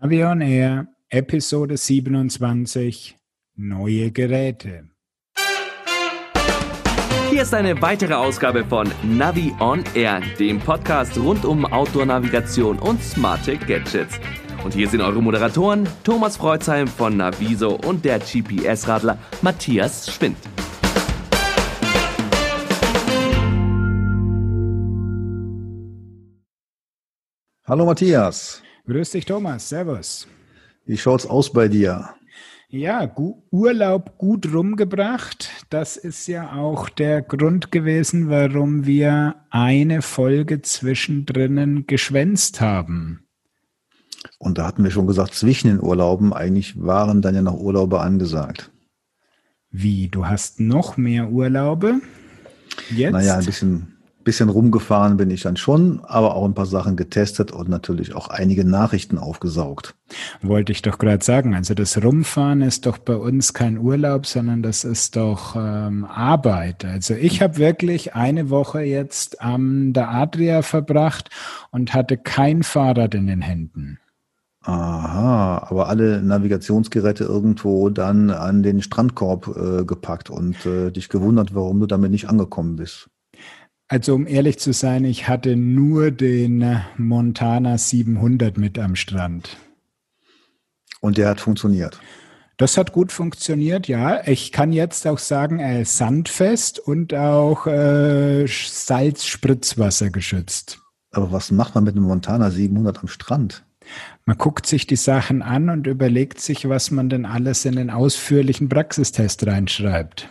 Avion Air, Episode 27, neue Geräte. Hier ist eine weitere Ausgabe von Navi on Air, dem Podcast rund um Outdoor-Navigation und smarte Gadgets. Und hier sind eure Moderatoren Thomas Freuzheim von Naviso und der GPS-Radler Matthias Schwind. Hallo Matthias. Grüß dich, Thomas. Servus. Wie schaut's aus bei dir? Ja, gu Urlaub gut rumgebracht. Das ist ja auch der Grund gewesen, warum wir eine Folge zwischendrin geschwänzt haben. Und da hatten wir schon gesagt, zwischen den Urlauben, eigentlich waren dann ja noch Urlaube angesagt. Wie, du hast noch mehr Urlaube? Jetzt? Naja, ein bisschen bisschen rumgefahren bin ich dann schon, aber auch ein paar Sachen getestet und natürlich auch einige Nachrichten aufgesaugt. Wollte ich doch gerade sagen. Also das Rumfahren ist doch bei uns kein Urlaub, sondern das ist doch ähm, Arbeit. Also ich habe wirklich eine Woche jetzt am der Adria verbracht und hatte kein Fahrrad in den Händen. Aha, aber alle Navigationsgeräte irgendwo dann an den Strandkorb äh, gepackt und äh, dich gewundert, warum du damit nicht angekommen bist. Also um ehrlich zu sein, ich hatte nur den Montana 700 mit am Strand. Und der hat funktioniert. Das hat gut funktioniert, ja. Ich kann jetzt auch sagen, er ist sandfest und auch äh, Salzspritzwasser geschützt. Aber was macht man mit einem Montana 700 am Strand? Man guckt sich die Sachen an und überlegt sich, was man denn alles in den ausführlichen Praxistest reinschreibt.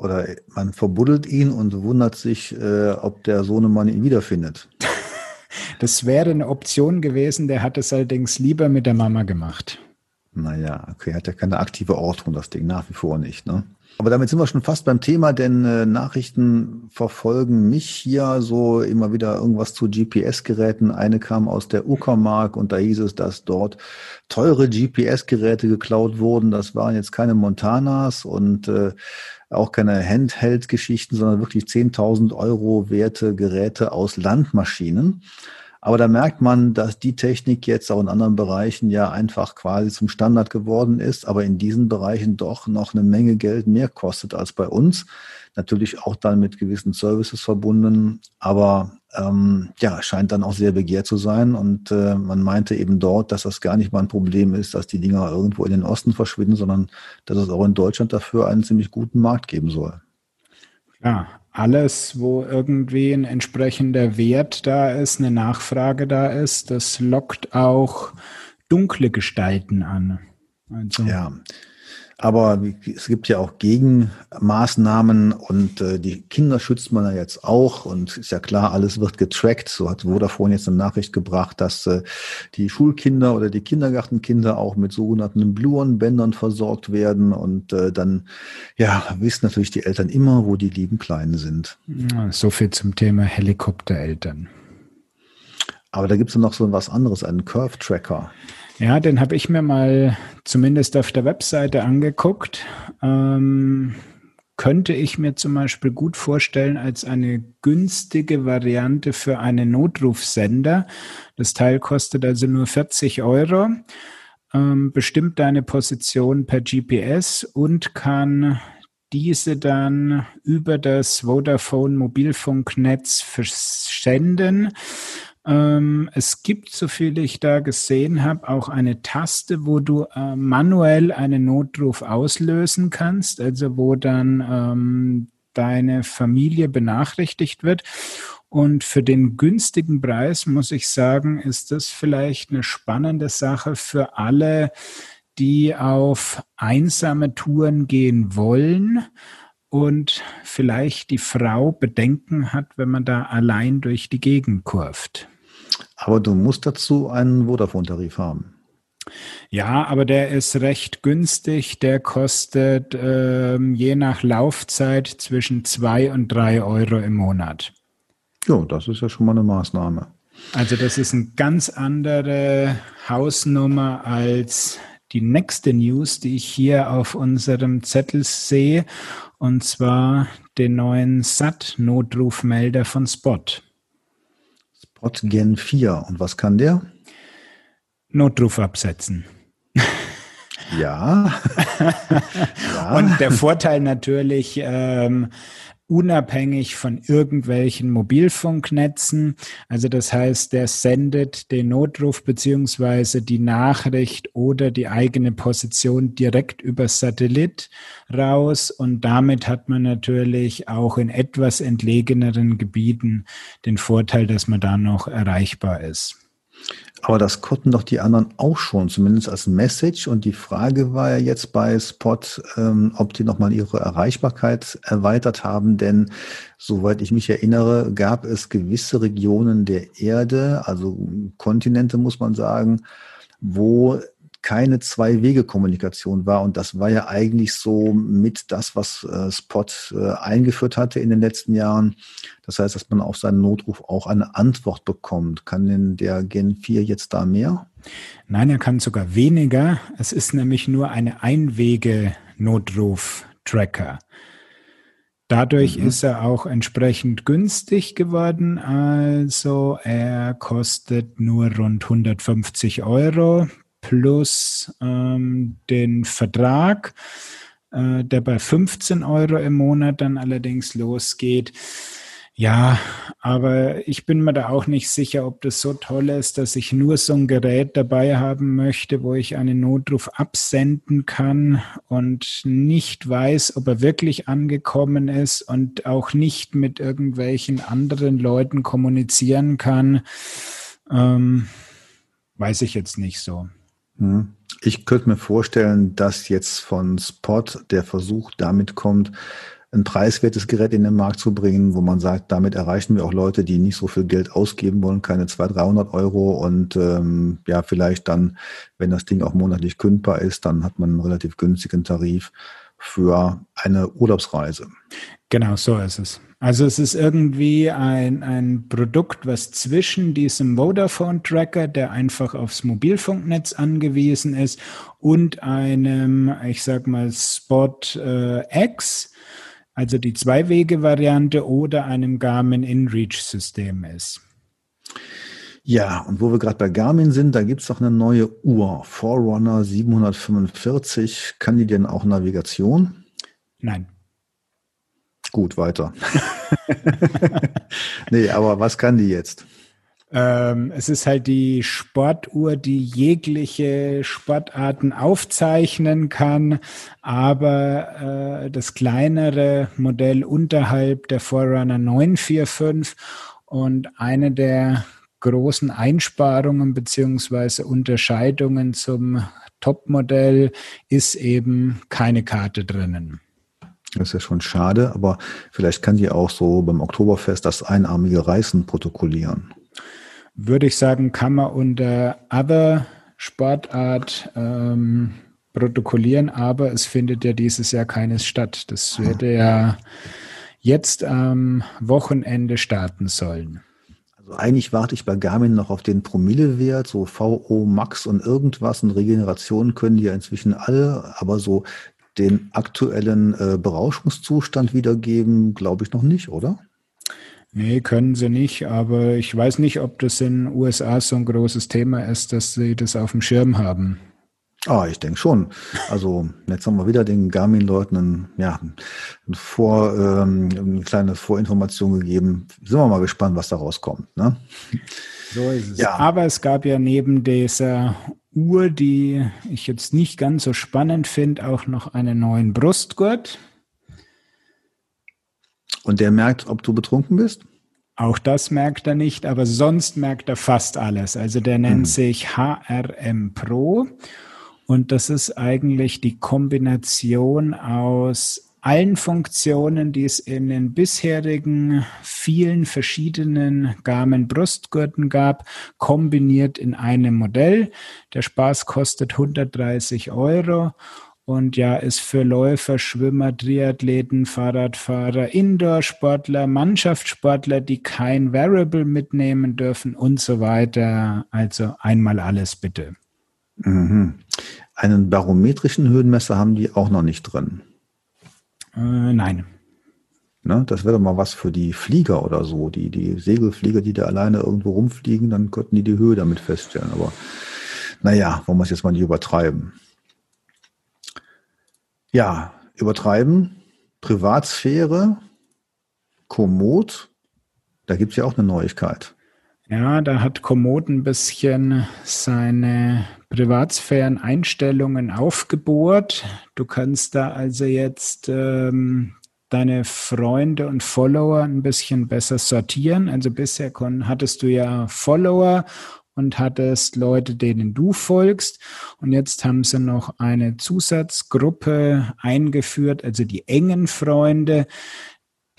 Oder man verbuddelt ihn und wundert sich, äh, ob der Sohnemann ihn wiederfindet. Das wäre eine Option gewesen, der hat es allerdings lieber mit der Mama gemacht. Naja, okay, hat ja keine aktive Ortung, das Ding nach wie vor nicht, ne? Aber damit sind wir schon fast beim Thema, denn äh, Nachrichten verfolgen mich hier so immer wieder irgendwas zu GPS-Geräten. Eine kam aus der Uckermark und da hieß es, dass dort teure GPS-Geräte geklaut wurden. Das waren jetzt keine Montanas und äh, auch keine Handheld-Geschichten, sondern wirklich 10.000 Euro werte Geräte aus Landmaschinen. Aber da merkt man, dass die Technik jetzt auch in anderen Bereichen ja einfach quasi zum Standard geworden ist, aber in diesen Bereichen doch noch eine Menge Geld mehr kostet als bei uns. Natürlich auch dann mit gewissen Services verbunden, aber ähm, ja, scheint dann auch sehr begehrt zu sein. Und äh, man meinte eben dort, dass das gar nicht mal ein Problem ist, dass die Dinger irgendwo in den Osten verschwinden, sondern dass es auch in Deutschland dafür einen ziemlich guten Markt geben soll. Ja, alles, wo irgendwie ein entsprechender Wert da ist, eine Nachfrage da ist, das lockt auch dunkle Gestalten an. Also. Ja, aber es gibt ja auch Gegenmaßnahmen und äh, die Kinder schützt man ja jetzt auch und ist ja klar, alles wird getrackt. So hat Vodafone jetzt eine Nachricht gebracht, dass äh, die Schulkinder oder die Kindergartenkinder auch mit sogenannten Bluon-Bändern versorgt werden und äh, dann ja wissen natürlich die Eltern immer, wo die lieben Kleinen sind. So viel zum Thema Helikoptereltern. Aber da gibt es noch so was anderes, einen Curve-Tracker. Ja, den habe ich mir mal zumindest auf der Webseite angeguckt. Ähm, könnte ich mir zum Beispiel gut vorstellen als eine günstige Variante für einen Notrufsender. Das Teil kostet also nur 40 Euro, ähm, bestimmt deine Position per GPS und kann diese dann über das Vodafone Mobilfunknetz versenden ähm, es gibt, so viel ich da gesehen habe, auch eine Taste, wo du äh, manuell einen Notruf auslösen kannst, also wo dann ähm, deine Familie benachrichtigt wird. Und für den günstigen Preis, muss ich sagen, ist das vielleicht eine spannende Sache für alle, die auf einsame Touren gehen wollen und vielleicht die Frau Bedenken hat, wenn man da allein durch die Gegend kurft. Aber du musst dazu einen Vodafone-Tarif haben. Ja, aber der ist recht günstig. Der kostet ähm, je nach Laufzeit zwischen zwei und drei Euro im Monat. Ja, das ist ja schon mal eine Maßnahme. Also das ist eine ganz andere Hausnummer als die nächste News, die ich hier auf unserem Zettel sehe, und zwar den neuen SAT-Notrufmelder von Spot. Spot Gen 4. Und was kann der? Notruf absetzen. Ja. ja. Und der Vorteil natürlich, ähm, unabhängig von irgendwelchen Mobilfunknetzen. Also das heißt, der sendet den Notruf beziehungsweise die Nachricht oder die eigene Position direkt über Satellit raus und damit hat man natürlich auch in etwas entlegeneren Gebieten den Vorteil, dass man da noch erreichbar ist. Aber das konnten doch die anderen auch schon, zumindest als Message. Und die Frage war ja jetzt bei Spot, ähm, ob die nochmal ihre Erreichbarkeit erweitert haben. Denn soweit ich mich erinnere, gab es gewisse Regionen der Erde, also Kontinente muss man sagen, wo keine Zwei-Wege-Kommunikation war. Und das war ja eigentlich so mit das, was äh, Spot äh, eingeführt hatte in den letzten Jahren. Das heißt, dass man auf seinen Notruf auch eine Antwort bekommt. Kann denn der Gen 4 jetzt da mehr? Nein, er kann sogar weniger. Es ist nämlich nur eine Einwege-Notruf-Tracker. Dadurch mhm. ist er auch entsprechend günstig geworden. Also er kostet nur rund 150 Euro plus ähm, den Vertrag, äh, der bei 15 Euro im Monat dann allerdings losgeht. Ja, aber ich bin mir da auch nicht sicher, ob das so toll ist, dass ich nur so ein Gerät dabei haben möchte, wo ich einen Notruf absenden kann und nicht weiß, ob er wirklich angekommen ist und auch nicht mit irgendwelchen anderen Leuten kommunizieren kann. Ähm, weiß ich jetzt nicht so. Ich könnte mir vorstellen, dass jetzt von Spot der Versuch damit kommt, ein preiswertes Gerät in den Markt zu bringen, wo man sagt, damit erreichen wir auch Leute, die nicht so viel Geld ausgeben wollen, keine 200, 300 Euro und ähm, ja, vielleicht dann, wenn das Ding auch monatlich kündbar ist, dann hat man einen relativ günstigen Tarif für eine Urlaubsreise. Genau, so ist es. Also es ist irgendwie ein, ein Produkt, was zwischen diesem Vodafone-Tracker, der einfach aufs Mobilfunknetz angewiesen ist, und einem, ich sag mal, Spot äh, X, also die Zwei-Wege-Variante oder einem Garmin InReach-System ist. Ja, und wo wir gerade bei Garmin sind, da gibt es doch eine neue Uhr, Forerunner 745. Kann die denn auch Navigation? Nein. Gut, weiter. nee, aber was kann die jetzt? Ähm, es ist halt die Sportuhr, die jegliche Sportarten aufzeichnen kann, aber äh, das kleinere Modell unterhalb der Forerunner 945 und eine der großen Einsparungen beziehungsweise Unterscheidungen zum Topmodell ist eben keine Karte drinnen. Das ist ja schon schade, aber vielleicht kann die auch so beim Oktoberfest das einarmige Reißen protokollieren. Würde ich sagen, kann man unter Other Sportart ähm, protokollieren, aber es findet ja dieses Jahr keines statt. Das würde ja jetzt am Wochenende starten sollen. Also eigentlich warte ich bei Garmin noch auf den Promillewert, so VO Max und irgendwas und Regeneration können die ja inzwischen alle, aber so den aktuellen äh, Berauschungszustand wiedergeben, glaube ich noch nicht, oder? Nee, können sie nicht, aber ich weiß nicht, ob das in den USA so ein großes Thema ist, dass sie das auf dem Schirm haben. Ah, ich denke schon. Also jetzt haben wir wieder den Garmin-Leuten ja, ein Vor, ähm, eine kleine Vorinformation gegeben. Sind wir mal gespannt, was da rauskommt. Ne? So ist es. Ja. Aber es gab ja neben dieser Uhr, die ich jetzt nicht ganz so spannend finde, auch noch einen neuen Brustgurt. Und der merkt, ob du betrunken bist? Auch das merkt er nicht, aber sonst merkt er fast alles. Also der nennt hm. sich HRM Pro und das ist eigentlich die Kombination aus allen Funktionen, die es in den bisherigen vielen verschiedenen Garmin Brustgurten gab, kombiniert in einem Modell. Der Spaß kostet 130 Euro und ja, ist für Läufer, Schwimmer, Triathleten, Fahrradfahrer, Indoor-Sportler, Mannschaftssportler, die kein Variable mitnehmen dürfen und so weiter. Also einmal alles bitte. Mhm. Einen barometrischen Höhenmesser haben die auch noch nicht drin. Äh, nein. Ne, das wäre doch mal was für die Flieger oder so, die, die Segelflieger, die da alleine irgendwo rumfliegen, dann könnten die die Höhe damit feststellen. Aber Naja, wollen wir es jetzt mal nicht übertreiben. Ja, übertreiben, Privatsphäre, Komoot, da gibt es ja auch eine Neuigkeit. Ja, da hat Komoot ein bisschen seine Privatsphären-Einstellungen aufgebohrt. Du kannst da also jetzt ähm, deine Freunde und Follower ein bisschen besser sortieren. Also bisher hattest du ja Follower und hattest Leute, denen du folgst. Und jetzt haben sie noch eine Zusatzgruppe eingeführt, also die engen Freunde.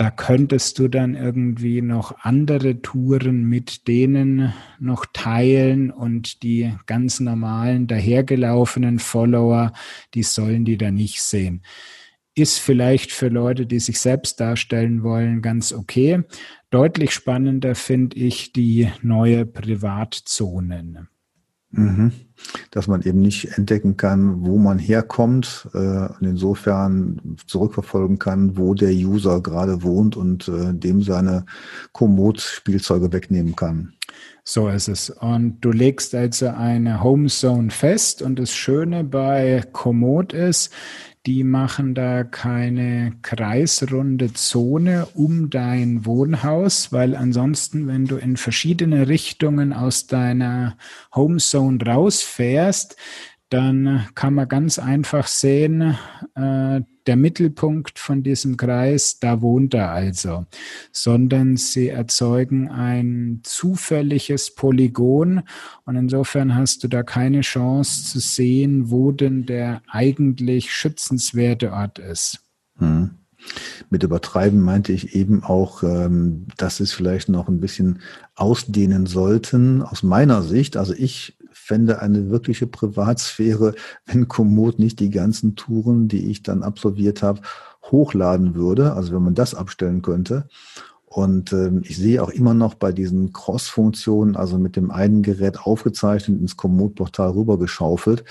Da könntest du dann irgendwie noch andere Touren mit denen noch teilen und die ganz normalen dahergelaufenen Follower, die sollen die da nicht sehen ist vielleicht für Leute, die sich selbst darstellen wollen, ganz okay. Deutlich spannender finde ich die neue Privatzonen. Mhm. Dass man eben nicht entdecken kann, wo man herkommt äh, und insofern zurückverfolgen kann, wo der User gerade wohnt und äh, dem seine Komoot-Spielzeuge wegnehmen kann. So ist es. Und du legst also eine Homezone fest und das Schöne bei Komoot ist, die machen da keine kreisrunde Zone um dein Wohnhaus, weil ansonsten, wenn du in verschiedene Richtungen aus deiner Homezone rausfährst, dann kann man ganz einfach sehen, äh, der Mittelpunkt von diesem Kreis, da wohnt er also, sondern sie erzeugen ein zufälliges Polygon und insofern hast du da keine Chance zu sehen, wo denn der eigentlich schützenswerte Ort ist. Hm. Mit übertreiben meinte ich eben auch, ähm, dass es vielleicht noch ein bisschen ausdehnen sollten, aus meiner Sicht. Also ich fände eine wirkliche Privatsphäre, wenn Komoot nicht die ganzen Touren, die ich dann absolviert habe, hochladen würde. Also wenn man das abstellen könnte. Und ähm, ich sehe auch immer noch bei diesen Cross-Funktionen, also mit dem einen Gerät aufgezeichnet, ins Komoot-Portal rübergeschaufelt,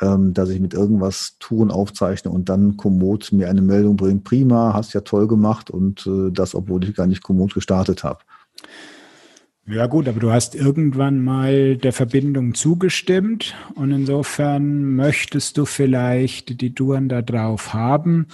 ähm, dass ich mit irgendwas Touren aufzeichne und dann Komoot mir eine Meldung bringt, prima, hast ja toll gemacht und äh, das, obwohl ich gar nicht Komoot gestartet habe. Ja gut, aber du hast irgendwann mal der Verbindung zugestimmt und insofern möchtest du vielleicht die Touren da drauf haben.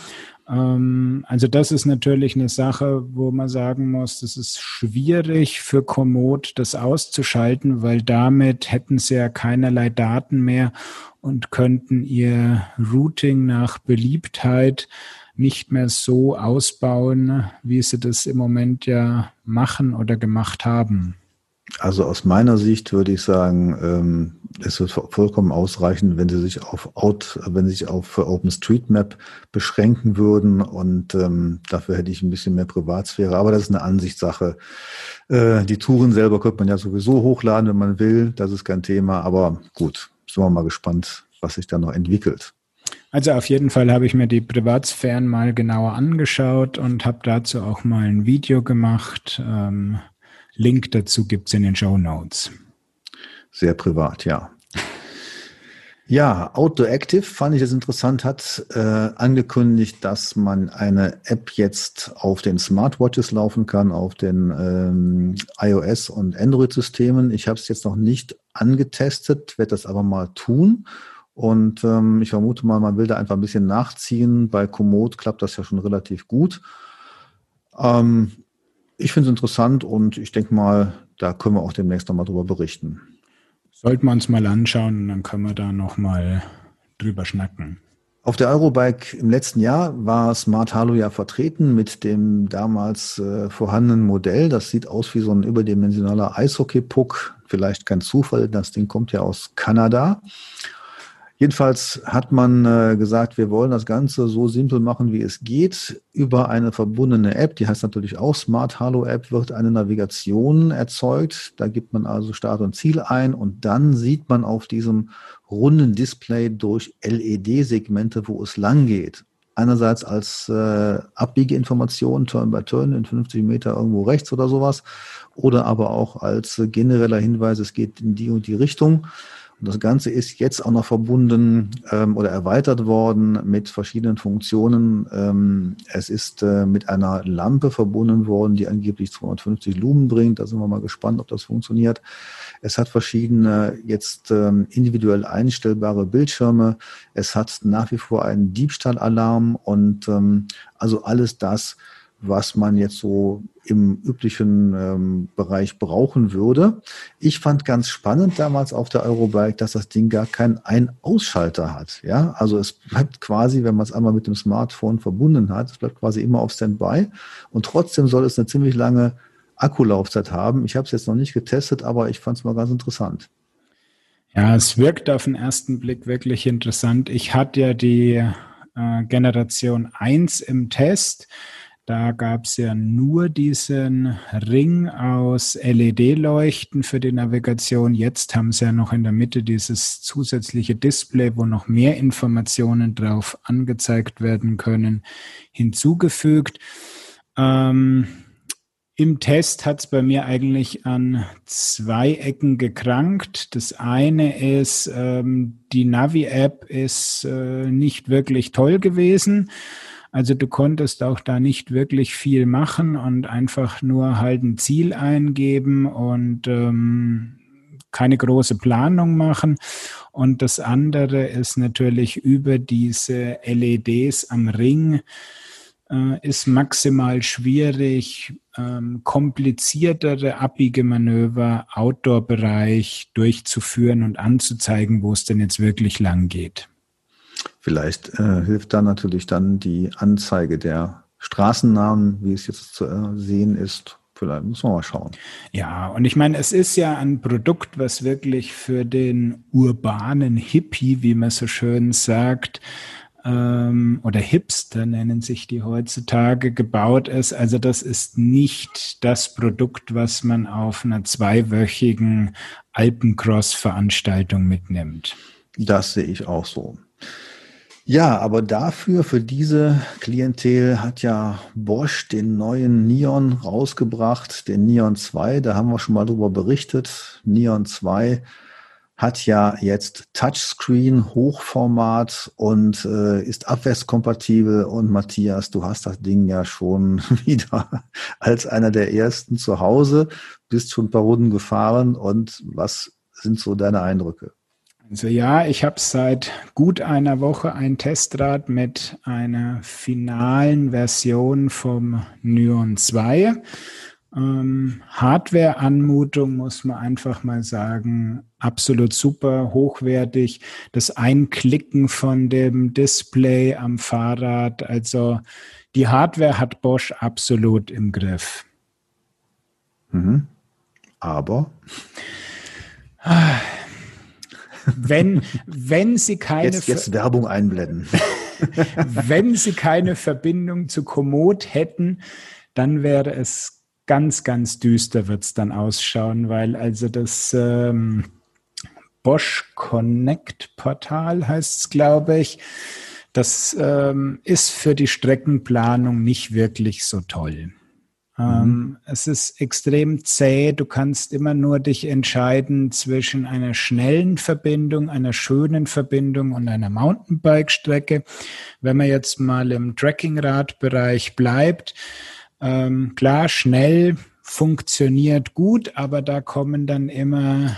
Ähm, also das ist natürlich eine Sache, wo man sagen muss, es ist schwierig für Komoot das auszuschalten, weil damit hätten sie ja keinerlei Daten mehr und könnten ihr Routing nach Beliebtheit nicht mehr so ausbauen, wie sie das im Moment ja machen oder gemacht haben. Also aus meiner Sicht würde ich sagen, ähm, es wird vollkommen ausreichen, wenn sie sich auf Out, wenn sie sich auf OpenStreetMap beschränken würden und ähm, dafür hätte ich ein bisschen mehr Privatsphäre. Aber das ist eine Ansichtssache. Äh, die Touren selber könnte man ja sowieso hochladen, wenn man will. Das ist kein Thema. Aber gut, sind wir mal gespannt, was sich da noch entwickelt. Also auf jeden Fall habe ich mir die Privatsphären mal genauer angeschaut und habe dazu auch mal ein Video gemacht. Ähm, Link dazu gibt es in den Show Notes. Sehr privat, ja. Ja, Outdoor Active fand ich es interessant, hat äh, angekündigt, dass man eine App jetzt auf den Smartwatches laufen kann, auf den ähm, iOS- und Android-Systemen. Ich habe es jetzt noch nicht angetestet, werde das aber mal tun. Und ähm, ich vermute mal, man will da einfach ein bisschen nachziehen. Bei Komoot klappt das ja schon relativ gut. Ähm, ich finde es interessant und ich denke mal, da können wir auch demnächst nochmal drüber berichten. Sollten wir uns mal anschauen und dann können wir da nochmal drüber schnacken. Auf der Eurobike im letzten Jahr war Smart Halo ja vertreten mit dem damals äh, vorhandenen Modell. Das sieht aus wie so ein überdimensionaler Eishockey-Puck. Vielleicht kein Zufall, das Ding kommt ja aus Kanada. Jedenfalls hat man äh, gesagt, wir wollen das Ganze so simpel machen, wie es geht. Über eine verbundene App, die heißt natürlich auch Smart Halo App, wird eine Navigation erzeugt. Da gibt man also Start und Ziel ein und dann sieht man auf diesem runden Display durch LED-Segmente, wo es lang geht. Einerseits als äh, Abbiegeinformation, Turn by Turn in 50 Meter irgendwo rechts oder sowas. Oder aber auch als genereller Hinweis, es geht in die und die Richtung. Das Ganze ist jetzt auch noch verbunden ähm, oder erweitert worden mit verschiedenen Funktionen. Ähm, es ist äh, mit einer Lampe verbunden worden, die angeblich 250 Lumen bringt. Da sind wir mal gespannt, ob das funktioniert. Es hat verschiedene jetzt ähm, individuell einstellbare Bildschirme. Es hat nach wie vor einen Diebstahlalarm und ähm, also alles das, was man jetzt so im üblichen ähm, Bereich brauchen würde. Ich fand ganz spannend damals auf der Eurobike, dass das Ding gar keinen Ein-Ausschalter hat. Ja, also es bleibt quasi, wenn man es einmal mit dem Smartphone verbunden hat, es bleibt quasi immer auf Standby und trotzdem soll es eine ziemlich lange Akkulaufzeit haben. Ich habe es jetzt noch nicht getestet, aber ich fand es mal ganz interessant. Ja, es wirkt auf den ersten Blick wirklich interessant. Ich hatte ja die äh, Generation 1 im Test. Da gab es ja nur diesen Ring aus LED-Leuchten für die Navigation. Jetzt haben sie ja noch in der Mitte dieses zusätzliche Display, wo noch mehr Informationen drauf angezeigt werden können, hinzugefügt. Ähm, im Test hat es bei mir eigentlich an zwei Ecken gekrankt. Das eine ist, ähm, die Navi-App ist äh, nicht wirklich toll gewesen. Also du konntest auch da nicht wirklich viel machen und einfach nur halt ein Ziel eingeben und ähm, keine große Planung machen. Und das andere ist natürlich über diese LEDs am Ring äh, ist maximal schwierig, ähm, kompliziertere Abbiegemanöver, Outdoor-Bereich durchzuführen und anzuzeigen, wo es denn jetzt wirklich lang geht. Vielleicht äh, hilft da natürlich dann die Anzeige der Straßennamen, wie es jetzt zu äh, sehen ist. Vielleicht muss man mal schauen. Ja, und ich meine, es ist ja ein Produkt, was wirklich für den urbanen Hippie, wie man so schön sagt, ähm, oder Hipster nennen sich die heutzutage, gebaut ist. Also das ist nicht das Produkt, was man auf einer zweiwöchigen Alpencross-Veranstaltung mitnimmt. Das sehe ich auch so. Ja, aber dafür, für diese Klientel hat ja Bosch den neuen Neon rausgebracht, den Neon 2, da haben wir schon mal drüber berichtet. Neon 2 hat ja jetzt Touchscreen, Hochformat und äh, ist abwärtskompatibel. Und Matthias, du hast das Ding ja schon wieder als einer der ersten zu Hause, bist schon ein paar Runden gefahren. Und was sind so deine Eindrücke? Also ja, ich habe seit gut einer Woche ein Testrad mit einer finalen Version vom Nyon 2. Ähm, Hardware-Anmutung muss man einfach mal sagen, absolut super, hochwertig. Das Einklicken von dem Display am Fahrrad, also die Hardware hat Bosch absolut im Griff. Mhm. Aber wenn, wenn sie keine jetzt, jetzt Werbung einblenden. wenn sie keine Verbindung zu Komoot hätten, dann wäre es ganz, ganz düster wird es dann ausschauen, weil also das ähm, Bosch Connect Portal heißt es, glaube ich, das ähm, ist für die Streckenplanung nicht wirklich so toll. Ähm, mhm. Es ist extrem zäh. Du kannst immer nur dich entscheiden zwischen einer schnellen Verbindung, einer schönen Verbindung und einer Mountainbike-Strecke. Wenn man jetzt mal im Trekkingrad-Bereich bleibt, ähm, klar, schnell funktioniert gut, aber da kommen dann immer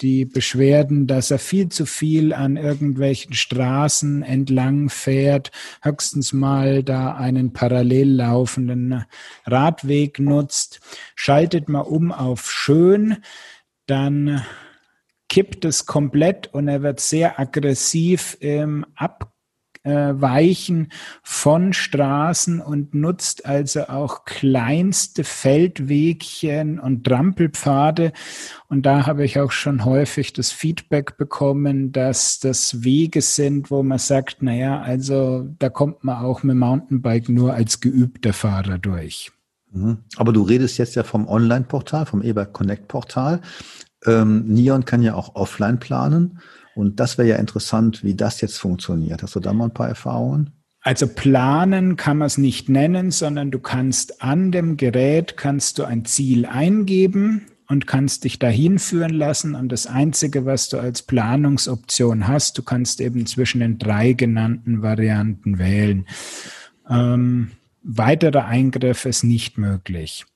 die Beschwerden, dass er viel zu viel an irgendwelchen Straßen entlang fährt, höchstens mal da einen parallel laufenden Radweg nutzt. Schaltet mal um auf schön, dann kippt es komplett und er wird sehr aggressiv im Ab äh, Weichen von Straßen und nutzt also auch kleinste Feldwegchen und Trampelpfade. Und da habe ich auch schon häufig das Feedback bekommen, dass das Wege sind, wo man sagt, naja, also da kommt man auch mit Mountainbike nur als geübter Fahrer durch. Mhm. Aber du redest jetzt ja vom Online-Portal, vom eBike Connect-Portal. Ähm, Neon kann ja auch offline planen. Und das wäre ja interessant, wie das jetzt funktioniert. Hast du da mal ein paar Erfahrungen? Also planen kann man es nicht nennen, sondern du kannst an dem Gerät kannst du ein Ziel eingeben und kannst dich dahin führen lassen. Und das Einzige, was du als Planungsoption hast, du kannst eben zwischen den drei genannten Varianten wählen. Ähm, weiterer Eingriff ist nicht möglich.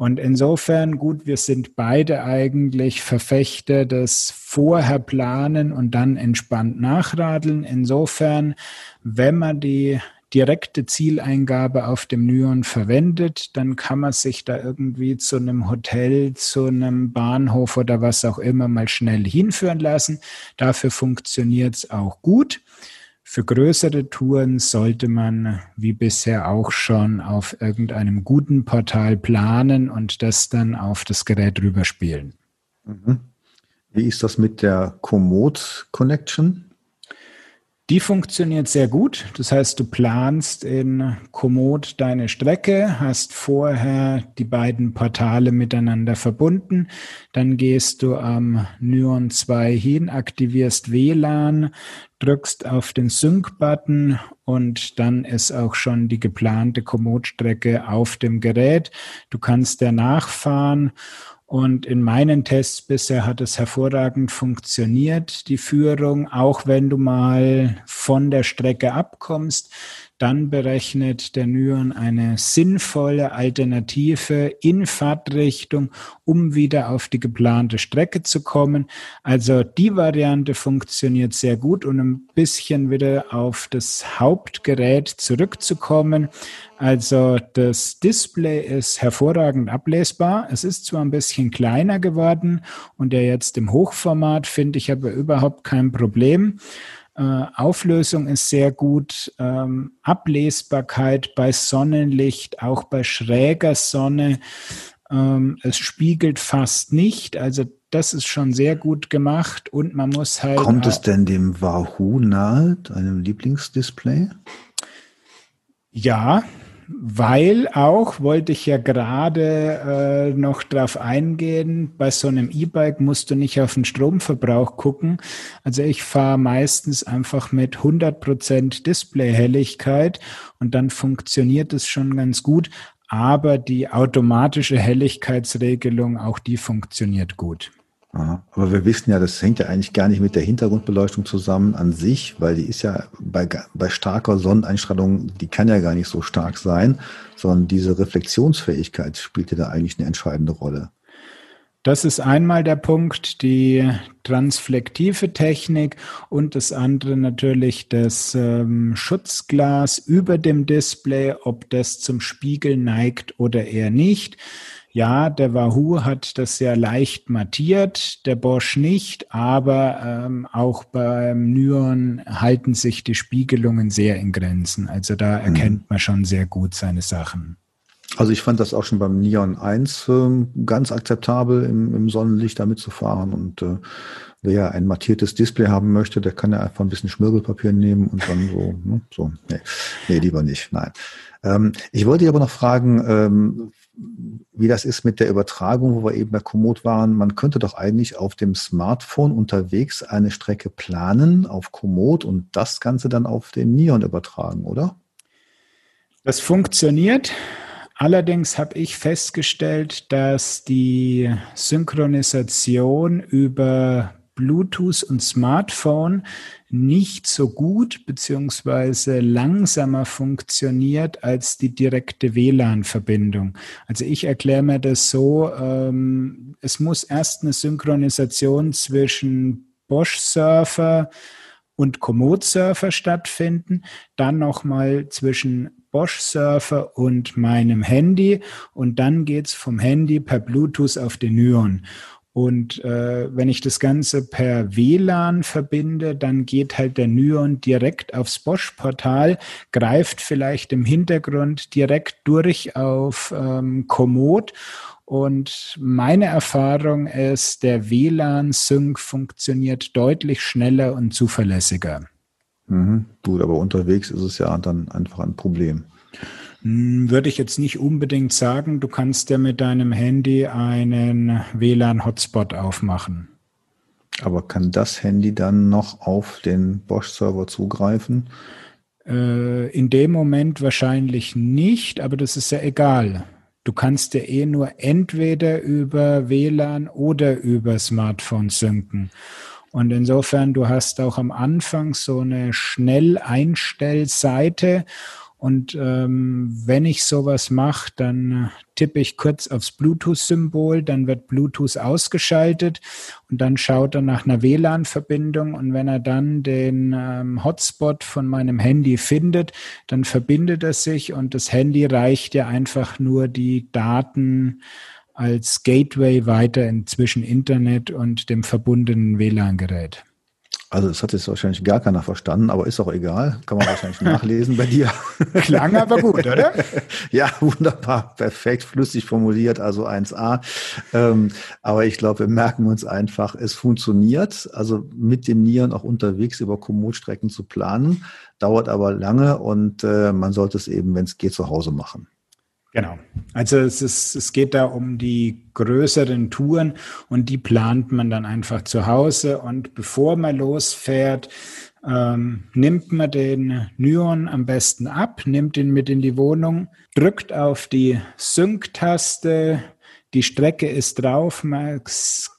Und insofern, gut, wir sind beide eigentlich Verfechter des vorher planen und dann entspannt nachradeln. Insofern, wenn man die direkte Zieleingabe auf dem Nyon verwendet, dann kann man sich da irgendwie zu einem Hotel, zu einem Bahnhof oder was auch immer mal schnell hinführen lassen. Dafür funktioniert es auch gut. Für größere Touren sollte man wie bisher auch schon auf irgendeinem guten Portal planen und das dann auf das Gerät rüberspielen. Mhm. Wie ist das mit der Komoot Connection? Die funktioniert sehr gut. Das heißt, du planst in Komoot deine Strecke, hast vorher die beiden Portale miteinander verbunden. Dann gehst du am Nyon 2 hin, aktivierst WLAN, drückst auf den Sync-Button und dann ist auch schon die geplante Komoot-Strecke auf dem Gerät. Du kannst danach fahren und in meinen Tests bisher hat es hervorragend funktioniert, die Führung, auch wenn du mal von der Strecke abkommst, dann berechnet der Nyon eine sinnvolle Alternative in Fahrtrichtung, um wieder auf die geplante Strecke zu kommen. Also die Variante funktioniert sehr gut und ein bisschen wieder auf das Hauptgerät zurückzukommen. Also das Display ist hervorragend ablesbar. Es ist zwar ein bisschen kleiner geworden und der jetzt im Hochformat finde ich aber überhaupt kein Problem. Äh, Auflösung ist sehr gut, ähm, Ablesbarkeit bei Sonnenlicht, auch bei schräger Sonne. Ähm, es spiegelt fast nicht, also das ist schon sehr gut gemacht und man muss halt. Kommt es denn dem Wahoo nahe, einem Lieblingsdisplay? Ja, weil auch, wollte ich ja gerade äh, noch drauf eingehen, bei so einem E-Bike musst du nicht auf den Stromverbrauch gucken. Also ich fahre meistens einfach mit 100% Displayhelligkeit und dann funktioniert es schon ganz gut. Aber die automatische Helligkeitsregelung, auch die funktioniert gut. Aha. Aber wir wissen ja, das hängt ja eigentlich gar nicht mit der Hintergrundbeleuchtung zusammen an sich, weil die ist ja bei, bei starker Sonneneinstrahlung, die kann ja gar nicht so stark sein, sondern diese Reflexionsfähigkeit spielt ja da eigentlich eine entscheidende Rolle. Das ist einmal der Punkt, die transflektive Technik und das andere natürlich das ähm, Schutzglas über dem Display, ob das zum Spiegel neigt oder eher nicht. Ja, der Wahoo hat das sehr leicht mattiert, der Bosch nicht, aber ähm, auch beim Nyon halten sich die Spiegelungen sehr in Grenzen. Also da mhm. erkennt man schon sehr gut seine Sachen. Also ich fand das auch schon beim Neon 1 äh, ganz akzeptabel, im, im, Sonnenlicht damit zu fahren. Und äh, wer ja ein mattiertes Display haben möchte, der kann ja einfach ein bisschen Schmirgelpapier nehmen und dann so, ne, so, nee, nee, lieber nicht, nein. Ähm, ich wollte dich aber noch fragen, ähm, wie das ist mit der Übertragung, wo wir eben bei Komoot waren. Man könnte doch eigentlich auf dem Smartphone unterwegs eine Strecke planen auf Komoot und das Ganze dann auf den Neon übertragen, oder? Das funktioniert. Allerdings habe ich festgestellt, dass die Synchronisation über Bluetooth und Smartphone nicht so gut beziehungsweise langsamer funktioniert als die direkte WLAN-Verbindung. Also ich erkläre mir das so, ähm, es muss erst eine Synchronisation zwischen Bosch-Surfer und Komoot-Surfer stattfinden, dann nochmal zwischen Bosch-Surfer und meinem Handy und dann geht's vom Handy per Bluetooth auf den Nyon. Und äh, wenn ich das Ganze per WLAN verbinde, dann geht halt der Nyon direkt aufs Bosch-Portal, greift vielleicht im Hintergrund direkt durch auf ähm, Komoot. Und meine Erfahrung ist, der WLAN-Sync funktioniert deutlich schneller und zuverlässiger. Mhm, gut, aber unterwegs ist es ja dann einfach ein Problem. Hm, würde ich jetzt nicht unbedingt sagen. Du kannst ja mit deinem Handy einen WLAN-Hotspot aufmachen. Aber kann das Handy dann noch auf den Bosch-Server zugreifen? Äh, in dem Moment wahrscheinlich nicht, aber das ist ja egal. du kannst ja eh nur entweder über WLAN oder über Smartphone synken. Und insofern, du hast auch am Anfang so eine Schnelleinstellseite und ähm, wenn ich sowas mache, dann tippe ich kurz aufs Bluetooth-Symbol, dann wird Bluetooth ausgeschaltet und dann schaut er nach einer WLAN-Verbindung und wenn er dann den ähm, Hotspot von meinem Handy findet, dann verbindet er sich und das Handy reicht ja einfach nur die Daten als Gateway weiter in zwischen Internet und dem verbundenen WLAN-Gerät. Also das hat jetzt wahrscheinlich gar keiner verstanden, aber ist auch egal. Kann man wahrscheinlich nachlesen bei dir. Klang aber gut, oder? ja, wunderbar, perfekt, flüssig formuliert, also 1a. Ähm, aber ich glaube, wir merken uns einfach, es funktioniert. Also mit den Nieren auch unterwegs über Komootstrecken zu planen, dauert aber lange und äh, man sollte es eben, wenn es geht, zu Hause machen. Genau. Also es, ist, es geht da um die größeren Touren und die plant man dann einfach zu Hause. Und bevor man losfährt, ähm, nimmt man den Nyon am besten ab, nimmt ihn mit in die Wohnung, drückt auf die Sync-Taste, die Strecke ist drauf, man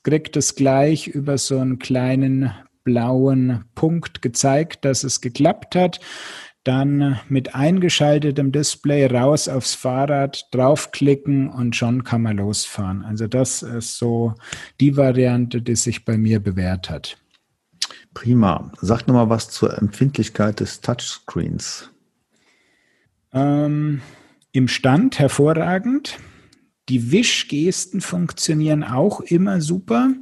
kriegt es gleich über so einen kleinen blauen Punkt gezeigt, dass es geklappt hat dann mit eingeschaltetem Display raus aufs Fahrrad, draufklicken und schon kann man losfahren. Also das ist so die Variante, die sich bei mir bewährt hat. Prima. Sag nochmal was zur Empfindlichkeit des Touchscreens. Ähm, Im Stand hervorragend. Die Wischgesten funktionieren auch immer super.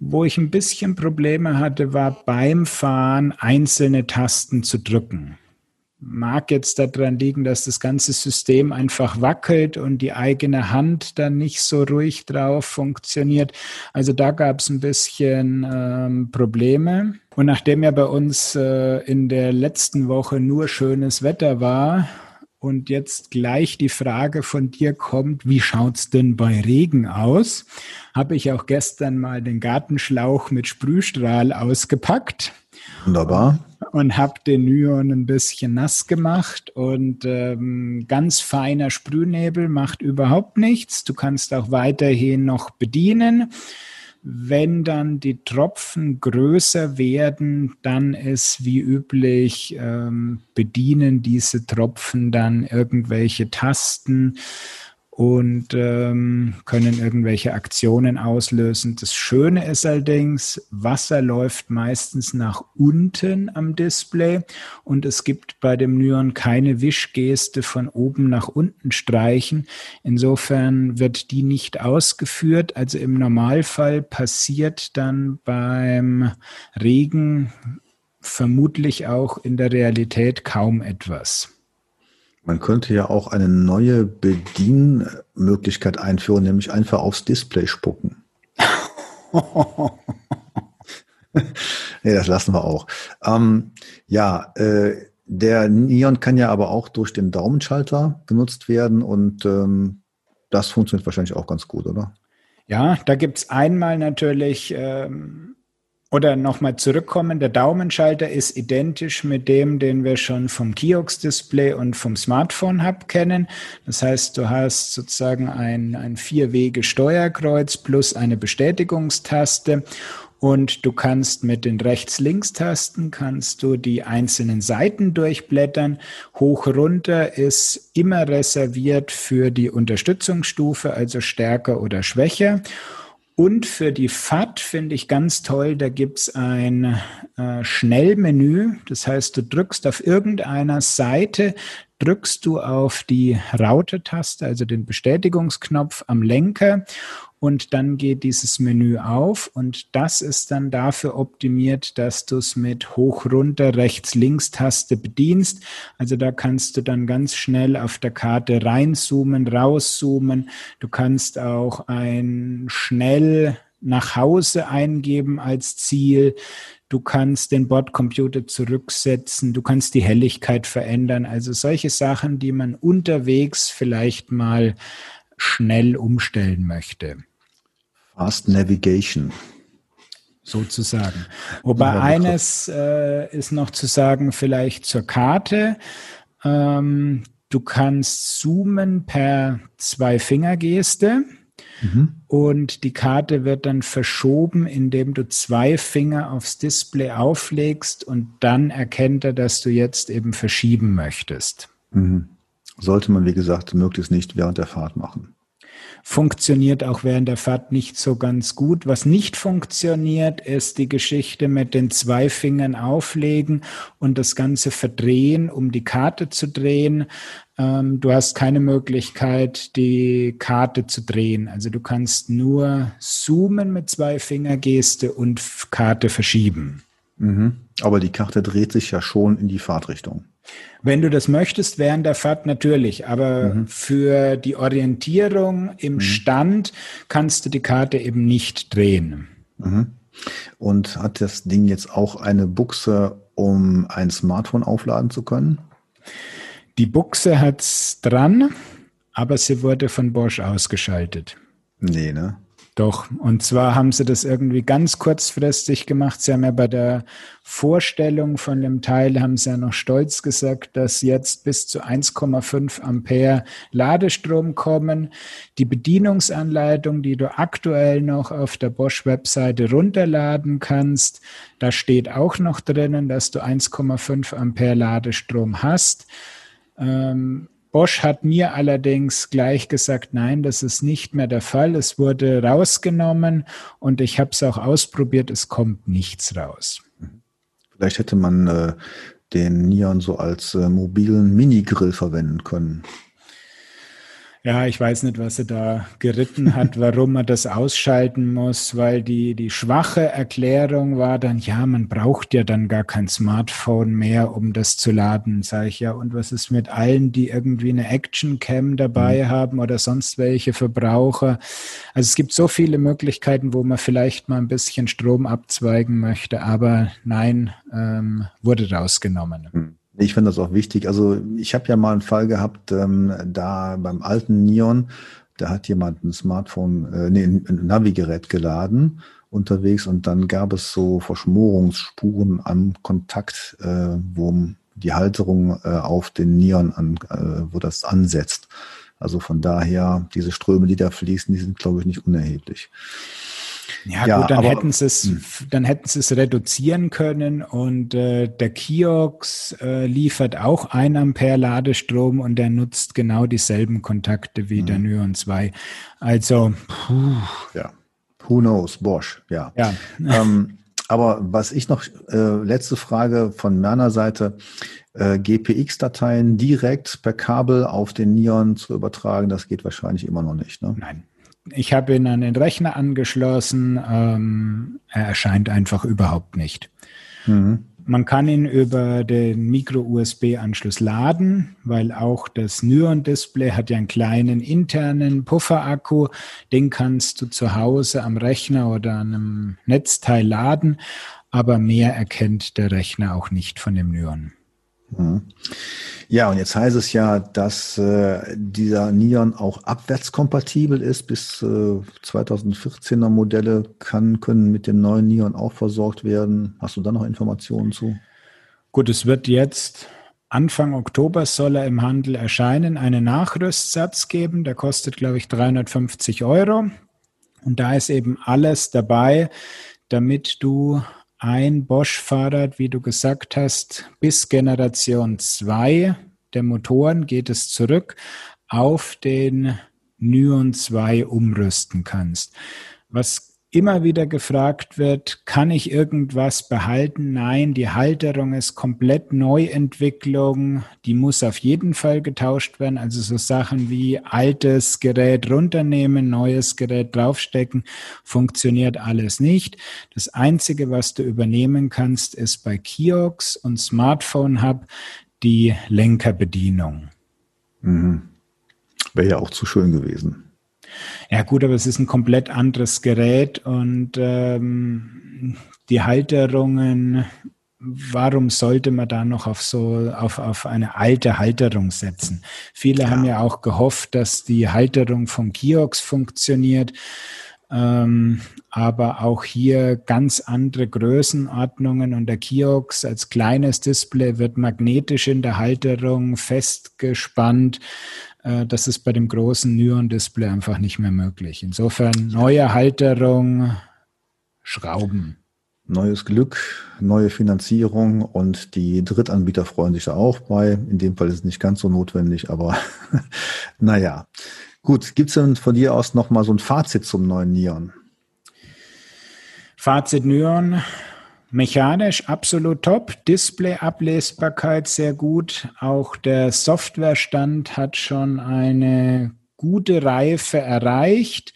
Wo ich ein bisschen Probleme hatte, war beim Fahren einzelne Tasten zu drücken mag jetzt daran liegen, dass das ganze System einfach wackelt und die eigene Hand dann nicht so ruhig drauf funktioniert. Also da gab es ein bisschen ähm, Probleme. Und nachdem ja bei uns äh, in der letzten Woche nur schönes Wetter war und jetzt gleich die Frage von dir kommt, wie schaut's denn bei Regen aus? Habe ich auch gestern mal den Gartenschlauch mit Sprühstrahl ausgepackt. Wunderbar und habe den Nyon ein bisschen nass gemacht und ähm, ganz feiner Sprühnebel macht überhaupt nichts. Du kannst auch weiterhin noch bedienen. Wenn dann die Tropfen größer werden, dann ist wie üblich ähm, bedienen diese Tropfen dann irgendwelche Tasten und ähm, können irgendwelche Aktionen auslösen. Das Schöne ist allerdings, Wasser läuft meistens nach unten am Display und es gibt bei dem Nyon keine Wischgeste von oben nach unten streichen. Insofern wird die nicht ausgeführt. Also im Normalfall passiert dann beim Regen vermutlich auch in der Realität kaum etwas. Man könnte ja auch eine neue Bedienmöglichkeit einführen, nämlich einfach aufs Display spucken. nee, das lassen wir auch. Ähm, ja, äh, der Neon kann ja aber auch durch den Daumenschalter genutzt werden und ähm, das funktioniert wahrscheinlich auch ganz gut, oder? Ja, da gibt es einmal natürlich ähm, oder nochmal zurückkommen, der Daumenschalter ist identisch mit dem, den wir schon vom Kiox-Display und vom Smartphone-Hub kennen. Das heißt, du hast sozusagen ein, ein Vier-Wege-Steuerkreuz plus eine Bestätigungstaste und du kannst mit den Rechts-Links-Tasten kannst du die einzelnen Seiten durchblättern. Hoch runter ist immer reserviert für die Unterstützungsstufe, also stärker oder schwächer. Und für die FAT finde ich ganz toll, da gibt's ein äh, Schnellmenü. Das heißt, du drückst auf irgendeiner Seite, drückst du auf die Raute-Taste, also den Bestätigungsknopf am Lenker und dann geht dieses Menü auf und das ist dann dafür optimiert, dass du es mit hoch, runter, rechts, links Taste bedienst. Also da kannst du dann ganz schnell auf der Karte reinzoomen, rauszoomen. Du kannst auch ein schnell nach Hause eingeben als Ziel. Du kannst den Bordcomputer zurücksetzen. Du kannst die Helligkeit verändern. Also solche Sachen, die man unterwegs vielleicht mal schnell umstellen möchte. Fast Navigation. Sozusagen. Wobei eines äh, ist noch zu sagen, vielleicht zur Karte. Ähm, Du kannst zoomen per Zwei-Finger-Geste. Mhm. Und die Karte wird dann verschoben, indem du zwei Finger aufs Display auflegst und dann erkennt er, dass du jetzt eben verschieben möchtest. Mhm. Sollte man, wie gesagt, möglichst nicht während der Fahrt machen funktioniert auch während der Fahrt nicht so ganz gut. Was nicht funktioniert, ist die Geschichte mit den zwei Fingern auflegen und das Ganze verdrehen, um die Karte zu drehen. Ähm, du hast keine Möglichkeit, die Karte zu drehen. Also du kannst nur zoomen mit zwei Fingergeste und Karte verschieben. Mhm. Aber die Karte dreht sich ja schon in die Fahrtrichtung. Wenn du das möchtest, während der Fahrt natürlich, aber mhm. für die Orientierung im mhm. Stand kannst du die Karte eben nicht drehen. Mhm. Und hat das Ding jetzt auch eine Buchse, um ein Smartphone aufladen zu können? Die Buchse hat's dran, aber sie wurde von Bosch ausgeschaltet. Nee, ne? Doch, und zwar haben sie das irgendwie ganz kurzfristig gemacht. Sie haben ja bei der Vorstellung von dem Teil, haben sie ja noch stolz gesagt, dass jetzt bis zu 1,5 Ampere Ladestrom kommen. Die Bedienungsanleitung, die du aktuell noch auf der Bosch-Webseite runterladen kannst, da steht auch noch drinnen, dass du 1,5 Ampere Ladestrom hast. Ähm, Bosch hat mir allerdings gleich gesagt, nein, das ist nicht mehr der Fall. Es wurde rausgenommen und ich habe es auch ausprobiert, es kommt nichts raus. Vielleicht hätte man äh, den Neon so als äh, mobilen Minigrill verwenden können. Ja, ich weiß nicht, was er da geritten hat, warum er das ausschalten muss, weil die, die schwache Erklärung war dann, ja, man braucht ja dann gar kein Smartphone mehr, um das zu laden, sage ich ja. Und was ist mit allen, die irgendwie eine Action-Cam dabei mhm. haben oder sonst welche Verbraucher? Also es gibt so viele Möglichkeiten, wo man vielleicht mal ein bisschen Strom abzweigen möchte, aber nein, ähm, wurde rausgenommen. Mhm. Ich finde das auch wichtig. Also ich habe ja mal einen Fall gehabt, ähm, da beim alten Neon, da hat jemand ein Smartphone, äh, nee, ein Navigerät geladen unterwegs und dann gab es so Verschmorungsspuren am Kontakt, äh, wo die Halterung äh, auf den Neon an, äh, wo das ansetzt. Also von daher, diese Ströme, die da fließen, die sind, glaube ich, nicht unerheblich. Ja, ja gut, dann aber, hätten sie es, hm. dann hätten sie es reduzieren können und äh, der Kiox äh, liefert auch ein Ampere Ladestrom und der nutzt genau dieselben Kontakte wie mhm. der Nyon 2. Also, puh. ja, who knows, Bosch, ja. ja. Ähm, aber was ich noch, äh, letzte Frage von meiner Seite, äh, GPX-Dateien direkt per Kabel auf den Neon zu übertragen, das geht wahrscheinlich immer noch nicht. Ne? Nein, ich habe ihn an den Rechner angeschlossen. Ähm, er erscheint einfach überhaupt nicht. Mhm. Man kann ihn über den Micro-USB-Anschluss laden, weil auch das Nyon-Display hat ja einen kleinen internen Pufferakku. Den kannst du zu Hause am Rechner oder an einem Netzteil laden, aber mehr erkennt der Rechner auch nicht von dem Nyon. Mhm. Ja, und jetzt heißt es ja, dass äh, dieser Neon auch abwärtskompatibel ist. Bis äh, 2014er Modelle kann, können mit dem neuen Neon auch versorgt werden. Hast du da noch Informationen zu? Gut, es wird jetzt Anfang Oktober soll er im Handel erscheinen, einen Nachrüstsatz geben. Der kostet, glaube ich, 350 Euro. Und da ist eben alles dabei, damit du ein Bosch-Fahrrad, wie du gesagt hast, bis Generation 2 der Motoren geht es zurück auf den Nyon 2 umrüsten kannst. Was immer wieder gefragt wird, kann ich irgendwas behalten? Nein, die Halterung ist komplett Neuentwicklung. Die muss auf jeden Fall getauscht werden. Also so Sachen wie altes Gerät runternehmen, neues Gerät draufstecken, funktioniert alles nicht. Das Einzige, was du übernehmen kannst, ist bei Kiox und Smartphone Hub die Lenkerbedienung. Mhm. Wäre ja auch zu schön gewesen. Ja gut, aber es ist ein komplett anderes Gerät und ähm, die Halterungen, warum sollte man da noch auf so auf, auf eine alte Halterung setzen? Viele ja. haben ja auch gehofft, dass die Halterung vom Kiox funktioniert. Ähm, aber auch hier ganz andere Größenordnungen und der Kiox als kleines Display wird magnetisch in der Halterung festgespannt. Äh, das ist bei dem großen Nyon-Display einfach nicht mehr möglich. Insofern neue Halterung, Schrauben. Neues Glück, neue Finanzierung und die Drittanbieter freuen sich da auch bei. In dem Fall ist es nicht ganz so notwendig, aber naja. Gut, gibt es denn von dir aus nochmal so ein Fazit zum neuen Neon? Fazit Neon, mechanisch absolut top, Display-Ablesbarkeit sehr gut, auch der Softwarestand hat schon eine gute Reife erreicht.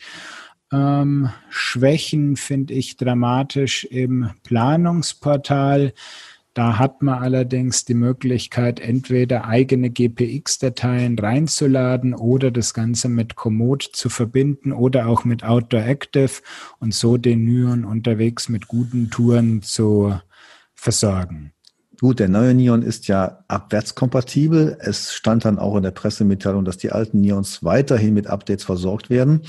Ähm, Schwächen finde ich dramatisch im Planungsportal. Da hat man allerdings die Möglichkeit, entweder eigene GPX-Dateien reinzuladen oder das Ganze mit Komoot zu verbinden oder auch mit Outdoor Active und so den Nyon unterwegs mit guten Touren zu versorgen. Gut, der neue Neon ist ja abwärtskompatibel. Es stand dann auch in der Pressemitteilung, dass die alten Neons weiterhin mit Updates versorgt werden.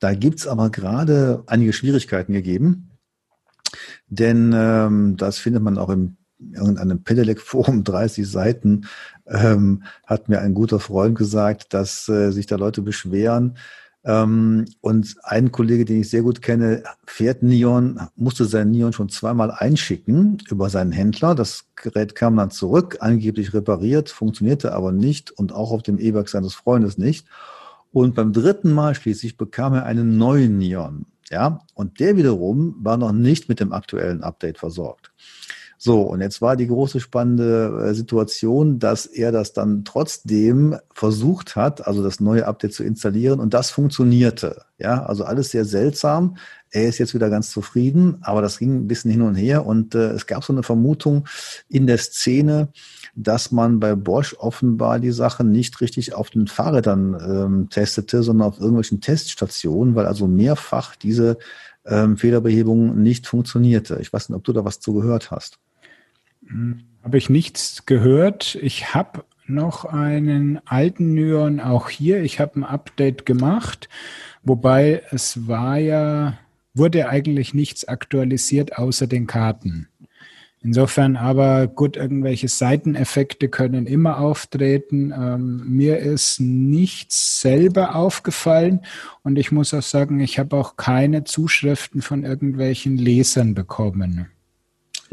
Da gibt's aber gerade einige Schwierigkeiten gegeben. Denn ähm, das findet man auch im irgendeinem Pedelec-Forum, 30 Seiten, ähm, hat mir ein guter Freund gesagt, dass äh, sich da Leute beschweren. Ähm, und ein Kollege, den ich sehr gut kenne, fährt Neon, musste sein Neon schon zweimal einschicken über seinen Händler. Das Gerät kam dann zurück, angeblich repariert, funktionierte aber nicht und auch auf dem E-Werk seines Freundes nicht. Und beim dritten Mal schließlich bekam er einen neuen Neon. Ja, und der wiederum war noch nicht mit dem aktuellen Update versorgt. So, und jetzt war die große spannende äh, Situation, dass er das dann trotzdem versucht hat, also das neue Update zu installieren und das funktionierte. Ja, also alles sehr seltsam. Er ist jetzt wieder ganz zufrieden, aber das ging ein bisschen hin und her und äh, es gab so eine Vermutung in der Szene, dass man bei Bosch offenbar die Sache nicht richtig auf den Fahrrädern ähm, testete, sondern auf irgendwelchen Teststationen, weil also mehrfach diese ähm, Fehlerbehebung nicht funktionierte. Ich weiß nicht, ob du da was zu gehört hast. Habe ich nichts gehört. Ich habe noch einen alten Nyon auch hier. Ich habe ein Update gemacht, wobei es war ja, wurde eigentlich nichts aktualisiert außer den Karten. Insofern aber gut, irgendwelche Seiteneffekte können immer auftreten. Ähm, mir ist nichts selber aufgefallen und ich muss auch sagen, ich habe auch keine Zuschriften von irgendwelchen Lesern bekommen.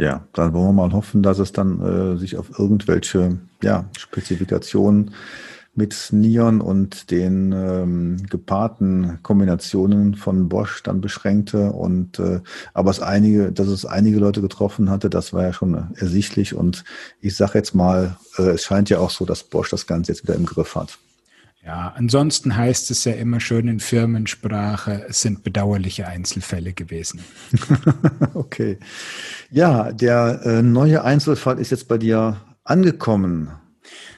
Ja, dann wollen wir mal hoffen, dass es dann äh, sich auf irgendwelche ja, Spezifikationen mit Nion und den ähm, gepaarten Kombinationen von Bosch dann beschränkte und äh, aber es einige, dass es einige Leute getroffen hatte, das war ja schon ersichtlich und ich sage jetzt mal, äh, es scheint ja auch so, dass Bosch das Ganze jetzt wieder im Griff hat. Ja, ansonsten heißt es ja immer schön in Firmensprache, es sind bedauerliche Einzelfälle gewesen. okay. Ja, der äh, neue Einzelfall ist jetzt bei dir angekommen.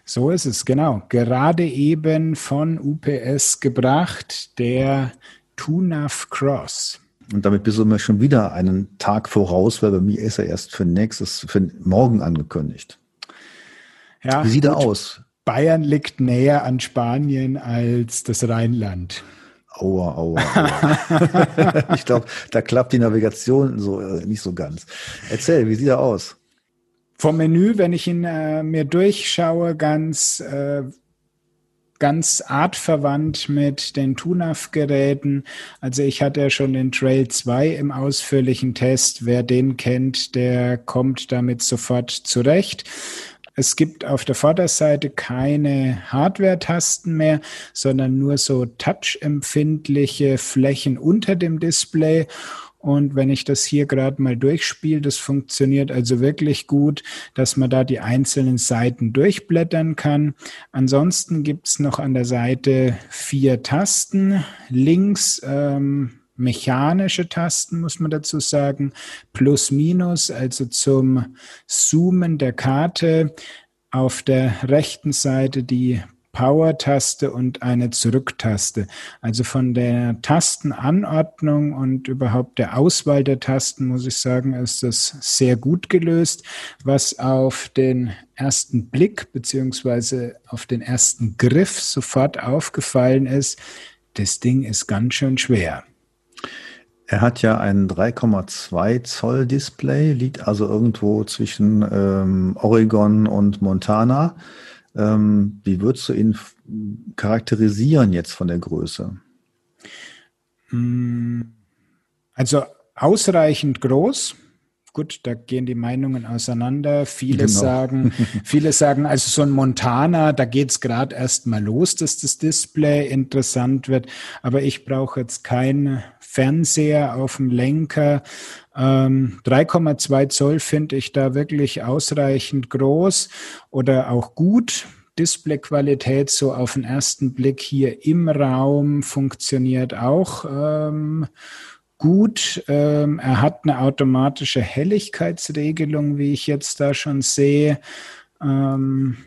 So ist es, genau. Gerade eben von UPS gebracht, der TUNAV Cross. Und damit bist du mir schon wieder einen Tag voraus, weil bei mir ist er erst für nächstes, für morgen angekündigt. Ja, Wie sieht gut. er aus? Bayern liegt näher an Spanien als das Rheinland. Aua, aua, aua. ich glaube, da klappt die Navigation so äh, nicht so ganz. Erzähl, wie sieht er aus? Vom Menü, wenn ich ihn äh, mir durchschaue, ganz äh, ganz artverwandt mit den TUNAF-Geräten. Also ich hatte ja schon den Trail 2 im ausführlichen Test. Wer den kennt, der kommt damit sofort zurecht. Es gibt auf der Vorderseite keine Hardware-Tasten mehr, sondern nur so touch-empfindliche Flächen unter dem Display. Und wenn ich das hier gerade mal durchspiele, das funktioniert also wirklich gut, dass man da die einzelnen Seiten durchblättern kann. Ansonsten gibt's noch an der Seite vier Tasten. Links ähm, mechanische Tasten, muss man dazu sagen. Plus, minus, also zum Zoomen der Karte. Auf der rechten Seite die Power-Taste und eine Zurück-Taste. Also von der Tastenanordnung und überhaupt der Auswahl der Tasten, muss ich sagen, ist das sehr gut gelöst. Was auf den ersten Blick beziehungsweise auf den ersten Griff sofort aufgefallen ist, das Ding ist ganz schön schwer. Er hat ja ein 3,2 Zoll Display, liegt also irgendwo zwischen ähm, Oregon und Montana. Ähm, wie würdest du ihn charakterisieren jetzt von der Größe? Hm, also ausreichend groß. Gut, da gehen die Meinungen auseinander. Viele genau. sagen, viele sagen, also so ein Montana, da geht's gerade erst mal los, dass das Display interessant wird. Aber ich brauche jetzt keinen Fernseher auf dem Lenker. Ähm, 3,2 Zoll finde ich da wirklich ausreichend groß oder auch gut. Displayqualität so auf den ersten Blick hier im Raum funktioniert auch. Ähm, gut. Ähm, er hat eine automatische Helligkeitsregelung, wie ich jetzt da schon sehe. Ähm,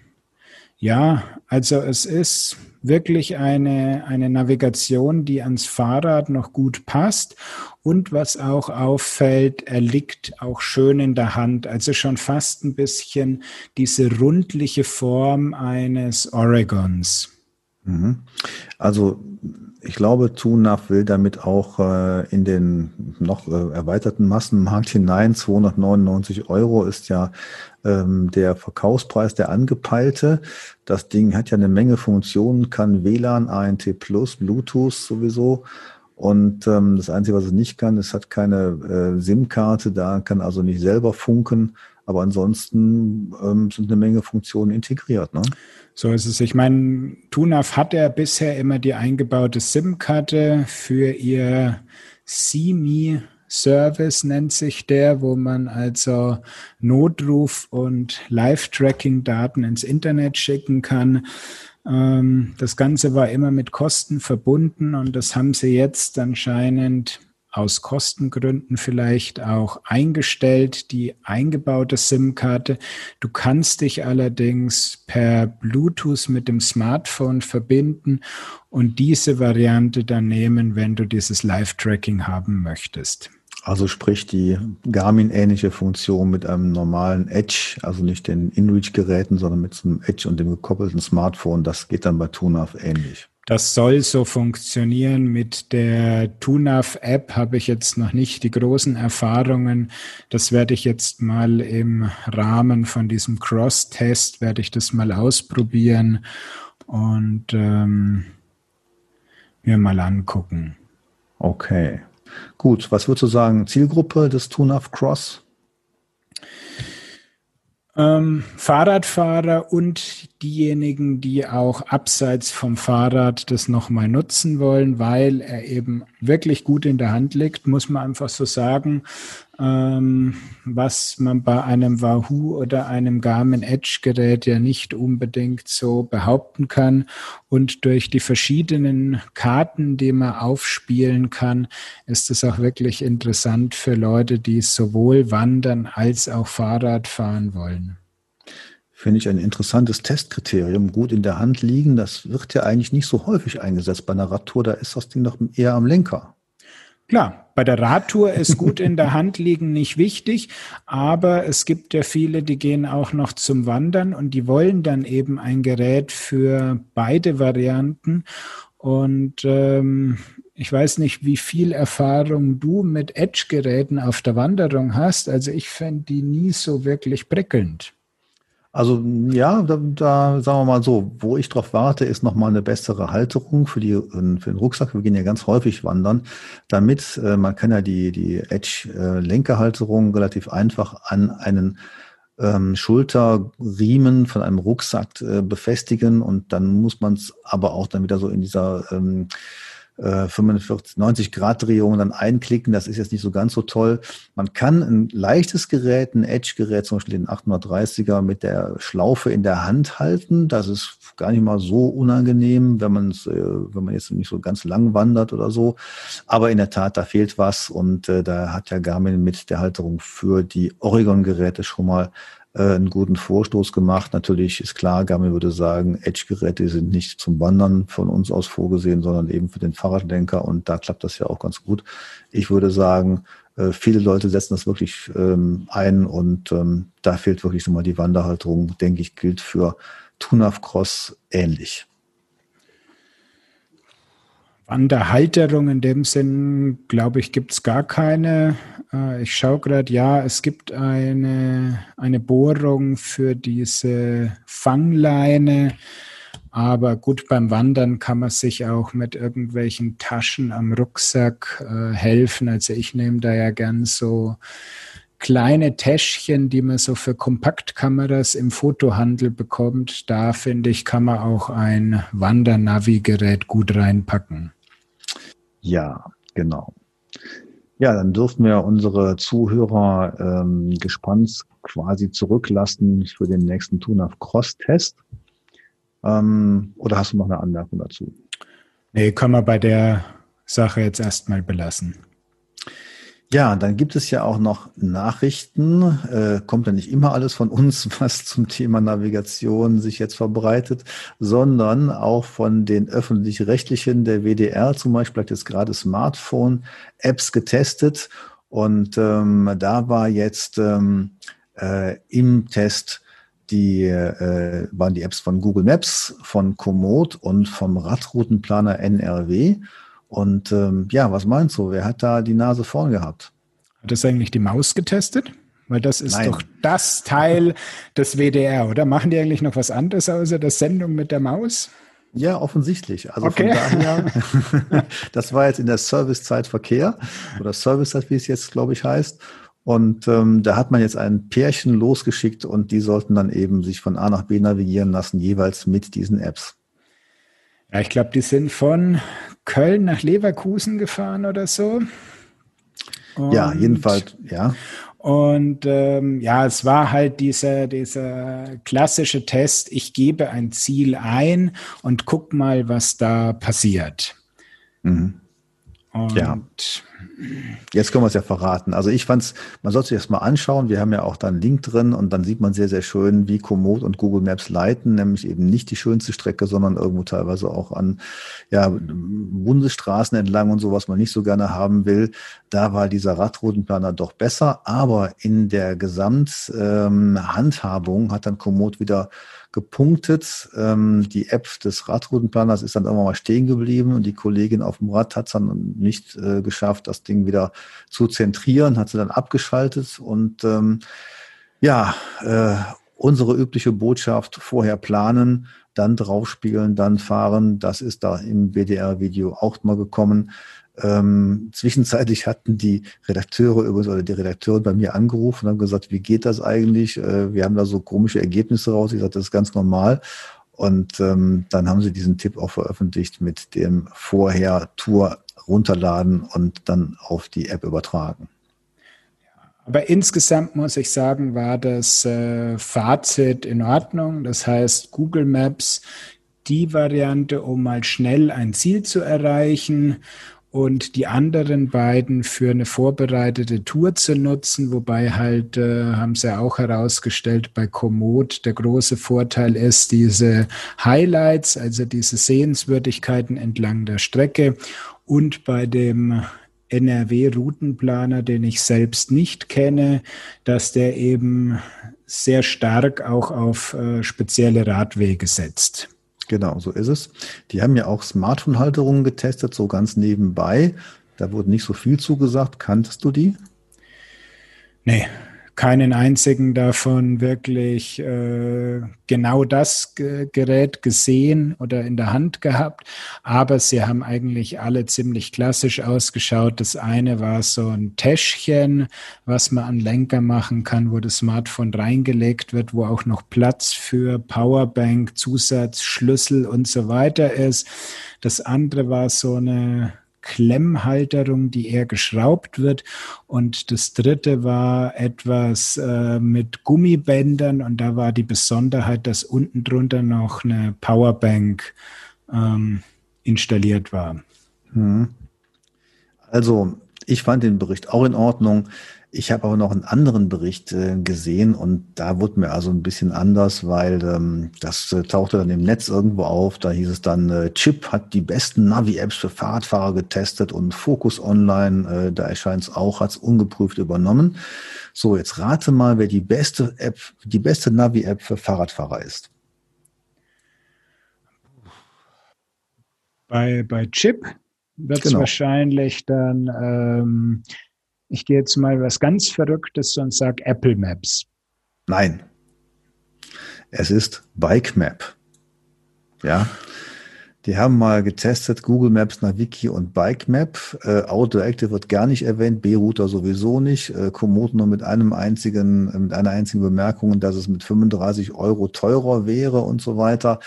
ja, also es ist wirklich eine, eine Navigation, die ans Fahrrad noch gut passt. Und was auch auffällt, er liegt auch schön in der Hand. Also schon fast ein bisschen diese rundliche Form eines Oregons. Mhm. Also ich glaube, TUNAF will damit auch äh, in den noch äh, erweiterten Massenmarkt hinein. 299 Euro ist ja ähm, der Verkaufspreis, der angepeilte. Das Ding hat ja eine Menge Funktionen, kann WLAN, ANT+, Bluetooth sowieso. Und ähm, das Einzige, was es nicht kann, es hat keine äh, SIM-Karte, da kann also nicht selber funken. Aber ansonsten ähm, sind eine Menge Funktionen integriert. Ne? So ist es. Ich meine, TUNAF hat ja bisher immer die eingebaute SIM-Karte für ihr CME Service nennt sich der, wo man also Notruf und Live-Tracking-Daten ins Internet schicken kann. Ähm, das Ganze war immer mit Kosten verbunden und das haben sie jetzt anscheinend aus Kostengründen vielleicht auch eingestellt, die eingebaute SIM-Karte. Du kannst dich allerdings per Bluetooth mit dem Smartphone verbinden und diese Variante dann nehmen, wenn du dieses Live-Tracking haben möchtest. Also sprich die Garmin-ähnliche Funktion mit einem normalen Edge, also nicht den InReach-Geräten, sondern mit so einem Edge und dem gekoppelten Smartphone, das geht dann bei TUNAV ähnlich. Das soll so funktionieren. Mit der TUNAV-App habe ich jetzt noch nicht die großen Erfahrungen. Das werde ich jetzt mal im Rahmen von diesem Cross-Test, werde ich das mal ausprobieren und ähm, mir mal angucken. Okay. Gut, was würdest du sagen, Zielgruppe des TUNAV Cross? Ähm, Fahrradfahrer und diejenigen, die auch abseits vom Fahrrad das nochmal nutzen wollen, weil er eben wirklich gut in der Hand liegt, muss man einfach so sagen ähm, was man bei einem Wahoo oder einem Garmin Edge Gerät ja nicht unbedingt so behaupten kann. Und durch die verschiedenen Karten, die man aufspielen kann, ist es auch wirklich interessant für Leute, die sowohl wandern als auch Fahrrad fahren wollen. Finde ich ein interessantes Testkriterium. Gut in der Hand liegen, das wird ja eigentlich nicht so häufig eingesetzt. Bei einer Radtour, da ist das Ding doch eher am Lenker. Klar, bei der Radtour ist gut in der Hand liegen nicht wichtig, aber es gibt ja viele, die gehen auch noch zum Wandern und die wollen dann eben ein Gerät für beide Varianten. Und ähm, ich weiß nicht, wie viel Erfahrung du mit Edge-Geräten auf der Wanderung hast. Also ich fände die nie so wirklich prickelnd. Also ja, da, da sagen wir mal so, wo ich drauf warte, ist nochmal eine bessere Halterung für, die, für den Rucksack. Wir gehen ja ganz häufig wandern, damit äh, man kann ja die, die Edge-Lenkerhalterung relativ einfach an einen ähm, Schulterriemen von einem Rucksack äh, befestigen und dann muss man es aber auch dann wieder so in dieser ähm, 45, äh, 90 Grad Drehung dann einklicken. Das ist jetzt nicht so ganz so toll. Man kann ein leichtes Gerät, ein Edge-Gerät, zum Beispiel den 830er mit der Schlaufe in der Hand halten. Das ist gar nicht mal so unangenehm, wenn man es, äh, wenn man jetzt nicht so ganz lang wandert oder so. Aber in der Tat, da fehlt was und äh, da hat ja Garmin mit der Halterung für die Oregon-Geräte schon mal äh, einen guten Vorstoß gemacht. Natürlich ist klar, Garmin würde sagen, Edge-Geräte sind nicht zum Wandern von uns aus vorgesehen, sondern eben für den Fahrradlenker und da klappt das ja auch ganz gut. Ich würde sagen, äh, viele Leute setzen das wirklich ähm, ein und ähm, da fehlt wirklich so mal die Wanderhalterung, denke ich, gilt für Tunaf Cross ähnlich. Wanderhalterung in dem Sinn, glaube ich, gibt es gar keine. Äh, ich schaue gerade, ja, es gibt eine, eine Bohrung für diese Fangleine. Aber gut, beim Wandern kann man sich auch mit irgendwelchen Taschen am Rucksack äh, helfen. Also ich nehme da ja gern so kleine Täschchen, die man so für Kompaktkameras im Fotohandel bekommt. Da finde ich, kann man auch ein Wandernavi-Gerät gut reinpacken. Ja, genau. Ja, dann dürften wir unsere Zuhörer ähm, gespannt quasi zurücklassen für den nächsten TUNAV Cross-Test. Ähm, oder hast du noch eine Anmerkung dazu? Nee, kann man bei der Sache jetzt erstmal belassen. Ja, dann gibt es ja auch noch Nachrichten. Äh, kommt ja nicht immer alles von uns, was zum Thema Navigation sich jetzt verbreitet, sondern auch von den öffentlich-rechtlichen, der WDR zum Beispiel hat jetzt gerade Smartphone-Apps getestet und ähm, da war jetzt ähm, äh, im Test die äh, waren die Apps von Google Maps, von Komoot und vom Radroutenplaner NRW. Und ähm, ja, was meinst du? Wer hat da die Nase vorn gehabt? Hat das eigentlich die Maus getestet? Weil das ist Nein. doch das Teil des WDR, oder? Machen die eigentlich noch was anderes außer der Sendung mit der Maus? Ja, offensichtlich. Also okay. von daher, das war jetzt in der Servicezeit Verkehr oder Servicezeit, wie es jetzt, glaube ich, heißt. Und ähm, da hat man jetzt ein Pärchen losgeschickt und die sollten dann eben sich von A nach B navigieren lassen, jeweils mit diesen Apps. Ja, ich glaube, die sind von Köln nach Leverkusen gefahren oder so. Und, ja, jedenfalls, ja. Und ähm, ja, es war halt dieser, dieser klassische Test, ich gebe ein Ziel ein und guck mal, was da passiert. Mhm. Und ja. Jetzt können wir es ja verraten. Also ich fand es, man sollte sich das mal anschauen. Wir haben ja auch da einen Link drin und dann sieht man sehr, sehr schön, wie Komoot und Google Maps leiten, nämlich eben nicht die schönste Strecke, sondern irgendwo teilweise auch an ja, Bundesstraßen entlang und so, was man nicht so gerne haben will. Da war dieser Radroutenplaner doch besser, aber in der Gesamthandhabung ähm, hat dann Komoot wieder gepunktet. Ähm, die App des Radroutenplaners ist dann irgendwann mal stehen geblieben und die Kollegin auf dem Rad hat es dann nicht äh, geschafft, das Ding wieder zu zentrieren, hat sie dann abgeschaltet und ähm, ja, äh, unsere übliche Botschaft vorher planen, dann draufspielen, dann fahren. Das ist da im WDR-Video auch mal gekommen. Ähm, zwischenzeitlich hatten die Redakteure übrigens oder die Redakteurin bei mir angerufen und haben gesagt, wie geht das eigentlich? Äh, wir haben da so komische Ergebnisse raus. Ich sagte, das ist ganz normal. Und ähm, dann haben sie diesen Tipp auch veröffentlicht mit dem vorher Tour runterladen und dann auf die App übertragen. Aber insgesamt muss ich sagen, war das äh, Fazit in Ordnung. Das heißt, Google Maps die Variante, um mal schnell ein Ziel zu erreichen und die anderen beiden für eine vorbereitete Tour zu nutzen, wobei halt, äh, haben sie auch herausgestellt, bei Komoot der große Vorteil ist diese Highlights, also diese Sehenswürdigkeiten entlang der Strecke und bei dem NRW-Routenplaner, den ich selbst nicht kenne, dass der eben sehr stark auch auf äh, spezielle Radwege setzt. Genau, so ist es. Die haben ja auch Smartphone-Halterungen getestet, so ganz nebenbei. Da wurde nicht so viel zugesagt. Kanntest du die? Nee, keinen einzigen davon wirklich äh, genau das G Gerät gesehen oder in der Hand gehabt. Aber sie haben eigentlich alle ziemlich klassisch ausgeschaut. Das eine war so ein Täschchen, was man an Lenker machen kann, wo das Smartphone reingelegt wird, wo auch noch Platz für Powerbank, Zusatz, Schlüssel und so weiter ist. Das andere war so eine Klemmhalterung, die eher geschraubt wird. Und das dritte war etwas äh, mit Gummibändern und da war die Besonderheit, dass unten drunter noch eine Powerbank ähm, installiert war. Hm. Also ich fand den Bericht auch in Ordnung. Ich habe aber noch einen anderen Bericht äh, gesehen und da wurde mir also ein bisschen anders, weil ähm, das äh, tauchte dann im Netz irgendwo auf. Da hieß es dann, äh, Chip hat die besten Navi-Apps für Fahrradfahrer getestet und Focus Online, äh, da erscheint es auch, hat es ungeprüft übernommen. So, jetzt rate mal, wer die beste App, die beste Navi-App für Fahrradfahrer ist. Bei, bei Chip wird es genau. wahrscheinlich dann, ähm, ich gehe jetzt mal was ganz Verrücktes und sage Apple Maps. Nein. Es ist Bike Map. Ja. Die haben mal getestet, Google Maps, Naviki und Bike Map. Äh, Active wird gar nicht erwähnt, B-Router sowieso nicht. Äh, Komoot nur mit einem einzigen, mit einer einzigen Bemerkung, dass es mit 35 Euro teurer wäre und so weiter.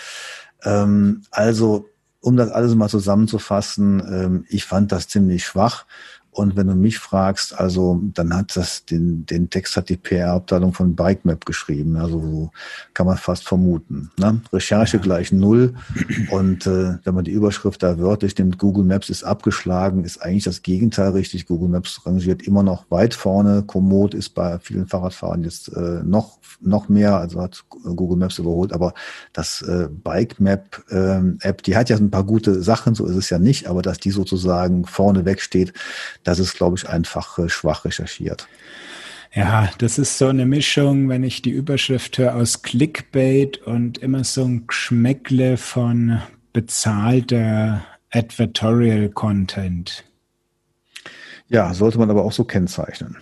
Ähm, also, um das alles mal zusammenzufassen, ähm, ich fand das ziemlich schwach. Und wenn du mich fragst, also dann hat das den, den Text hat die PR-Abteilung von BikeMap geschrieben. Also so kann man fast vermuten. Ne? Recherche ja. gleich null. Und äh, wenn man die Überschrift da wörtlich nimmt, Google Maps ist abgeschlagen, ist eigentlich das Gegenteil richtig. Google Maps rangiert immer noch weit vorne. Komoot ist bei vielen Fahrradfahrern jetzt äh, noch, noch mehr, also hat Google Maps überholt. Aber das äh, BikeMap äh, App, die hat ja ein paar gute Sachen, so ist es ja nicht, aber dass die sozusagen vorne weg steht, das ist, glaube ich, einfach äh, schwach recherchiert. Ja, das ist so eine Mischung, wenn ich die Überschrift höre, aus Clickbait und immer so ein Geschmäckle von bezahlter Advertorial Content. Ja, sollte man aber auch so kennzeichnen.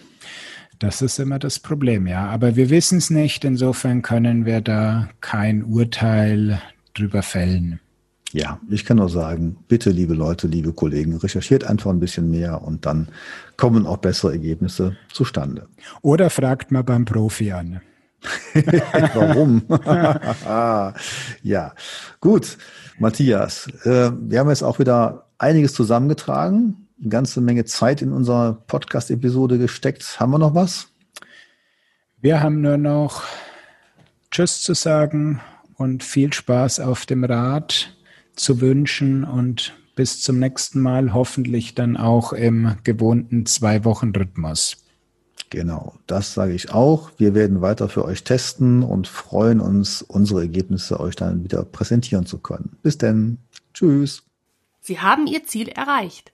Das ist immer das Problem, ja. Aber wir wissen es nicht, insofern können wir da kein Urteil drüber fällen. Ja, ich kann nur sagen, bitte, liebe Leute, liebe Kollegen, recherchiert einfach ein bisschen mehr und dann kommen auch bessere Ergebnisse zustande. Oder fragt mal beim Profi an. Warum? ja, gut, Matthias, äh, wir haben jetzt auch wieder einiges zusammengetragen, eine ganze Menge Zeit in unserer Podcast-Episode gesteckt. Haben wir noch was? Wir haben nur noch Tschüss zu sagen und viel Spaß auf dem Rad zu wünschen und bis zum nächsten Mal hoffentlich dann auch im gewohnten Zwei-Wochen-Rhythmus. Genau, das sage ich auch. Wir werden weiter für euch testen und freuen uns, unsere Ergebnisse euch dann wieder präsentieren zu können. Bis denn. Tschüss. Sie haben Ihr Ziel erreicht.